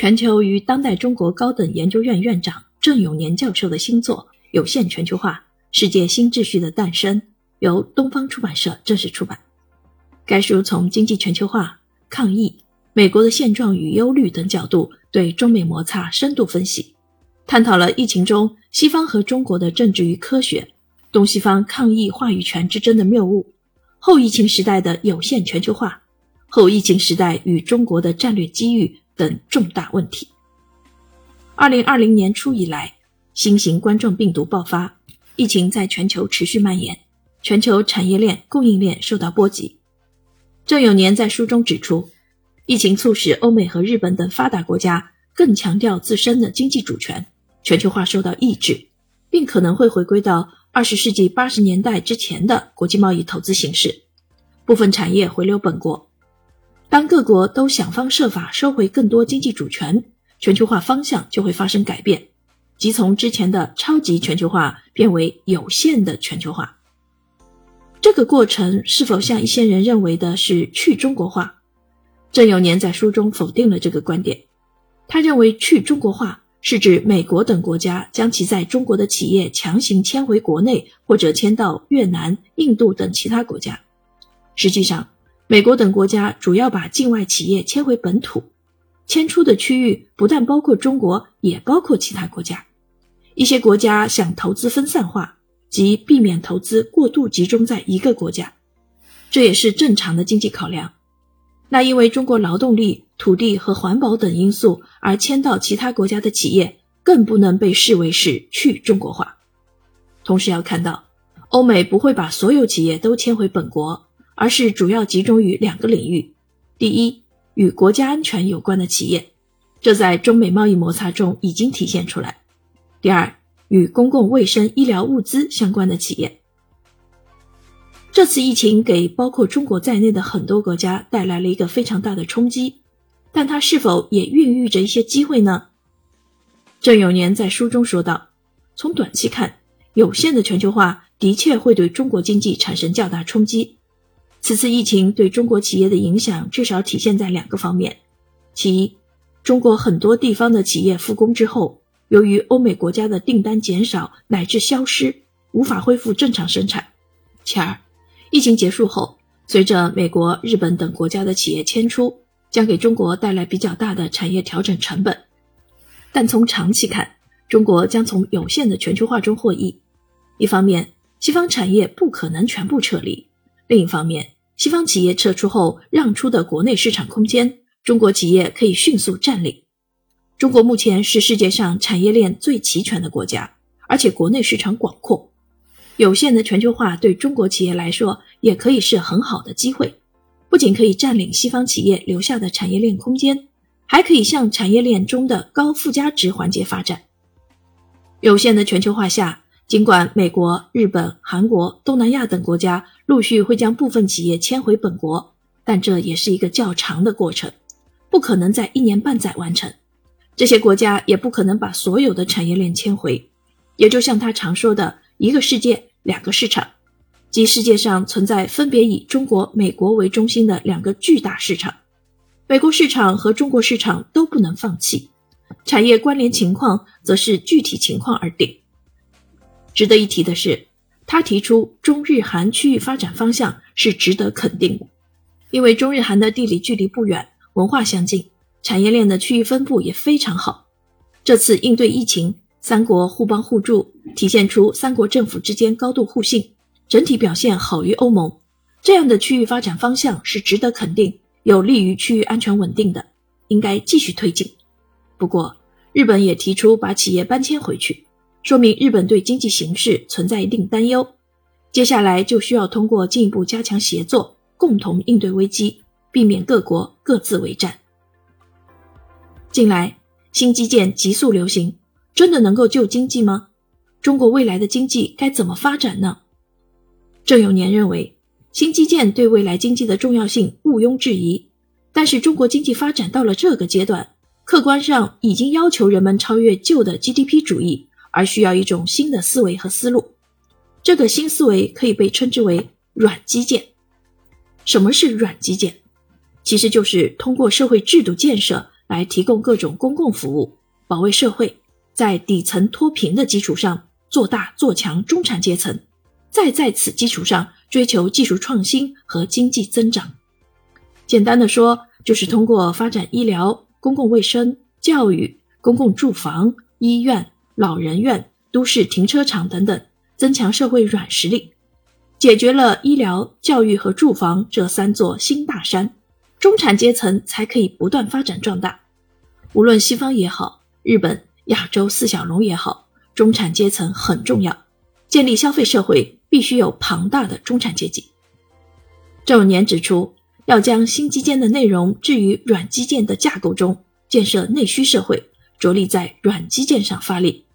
全球与当代中国高等研究院院长郑永年教授的新作《有限全球化：世界新秩序的诞生》由东方出版社正式出版。该书从经济全球化、抗疫、美国的现状与忧虑等角度，对中美摩擦深度分析，探讨了疫情中西方和中国的政治与科学、东西方抗疫话语权之争的谬误、后疫情时代的有限全球化、后疫情时代与中国的战略机遇。等重大问题。二零二零年初以来，新型冠状病毒爆发，疫情在全球持续蔓延，全球产业链、供应链受到波及。郑永年在书中指出，疫情促使欧美和日本等发达国家更强调自身的经济主权，全球化受到抑制，并可能会回归到二十世纪八十年代之前的国际贸易投资形式，部分产业回流本国。当各国都想方设法收回更多经济主权，全球化方向就会发生改变，即从之前的超级全球化变为有限的全球化。这个过程是否像一些人认为的是去中国化？郑永年在书中否定了这个观点。他认为去中国化是指美国等国家将其在中国的企业强行迁回国内，或者迁到越南、印度等其他国家。实际上。美国等国家主要把境外企业迁回本土，迁出的区域不但包括中国，也包括其他国家。一些国家想投资分散化，即避免投资过度集中在一个国家，这也是正常的经济考量。那因为中国劳动力、土地和环保等因素而迁到其他国家的企业，更不能被视为是去中国化。同时要看到，欧美不会把所有企业都迁回本国。而是主要集中于两个领域：第一，与国家安全有关的企业，这在中美贸易摩擦中已经体现出来；第二，与公共卫生、医疗物资相关的企业。这次疫情给包括中国在内的很多国家带来了一个非常大的冲击，但它是否也孕育着一些机会呢？郑永年在书中说道：“从短期看，有限的全球化的确会对中国经济产生较大冲击。”此次疫情对中国企业的影响至少体现在两个方面：其一，中国很多地方的企业复工之后，由于欧美国家的订单减少乃至消失，无法恢复正常生产；其二，疫情结束后，随着美国、日本等国家的企业迁出，将给中国带来比较大的产业调整成本。但从长期看，中国将从有限的全球化中获益。一方面，西方产业不可能全部撤离。另一方面，西方企业撤出后让出的国内市场空间，中国企业可以迅速占领。中国目前是世界上产业链最齐全的国家，而且国内市场广阔。有限的全球化对中国企业来说也可以是很好的机会，不仅可以占领西方企业留下的产业链空间，还可以向产业链中的高附加值环节发展。有限的全球化下。尽管美国、日本、韩国、东南亚等国家陆续会将部分企业迁回本国，但这也是一个较长的过程，不可能在一年半载完成。这些国家也不可能把所有的产业链迁回，也就像他常说的“一个世界，两个市场”，即世界上存在分别以中国、美国为中心的两个巨大市场，美国市场和中国市场都不能放弃，产业关联情况则是具体情况而定。值得一提的是，他提出中日韩区域发展方向是值得肯定的，因为中日韩的地理距离不远，文化相近，产业链的区域分布也非常好。这次应对疫情，三国互帮互助，体现出三国政府之间高度互信，整体表现好于欧盟。这样的区域发展方向是值得肯定，有利于区域安全稳定的，应该继续推进。不过，日本也提出把企业搬迁回去。说明日本对经济形势存在一定担忧，接下来就需要通过进一步加强协作，共同应对危机，避免各国各自为战。近来新基建急速流行，真的能够救经济吗？中国未来的经济该怎么发展呢？郑永年认为，新基建对未来经济的重要性毋庸置疑，但是中国经济发展到了这个阶段，客观上已经要求人们超越旧的 GDP 主义。而需要一种新的思维和思路，这个新思维可以被称之为软基建。什么是软基建？其实就是通过社会制度建设来提供各种公共服务，保卫社会，在底层脱贫的基础上做大做强中产阶层，再在此基础上追求技术创新和经济增长。简单的说，就是通过发展医疗、公共卫生、教育、公共住房、医院、老人院、都市停车场等等，增强社会软实力。解决了医疗、教育和住房这三座新大山，中产阶层才可以不断发展壮大。无论西方也好，日本、亚洲四小龙也好，中产阶层很重要。建立消费社会必须有庞大的中产阶级。郑永年指出，要将新基建的内容置于软基建的架构中，建设内需社会，着力在软基建上发力。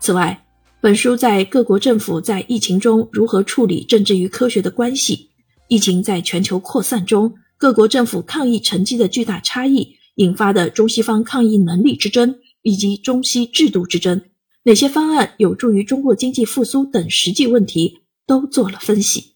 此外，本书在各国政府在疫情中如何处理政治与科学的关系，疫情在全球扩散中各国政府抗疫成绩的巨大差异引发的中西方抗疫能力之争，以及中西制度之争，哪些方案有助于中国经济复苏等实际问题，都做了分析。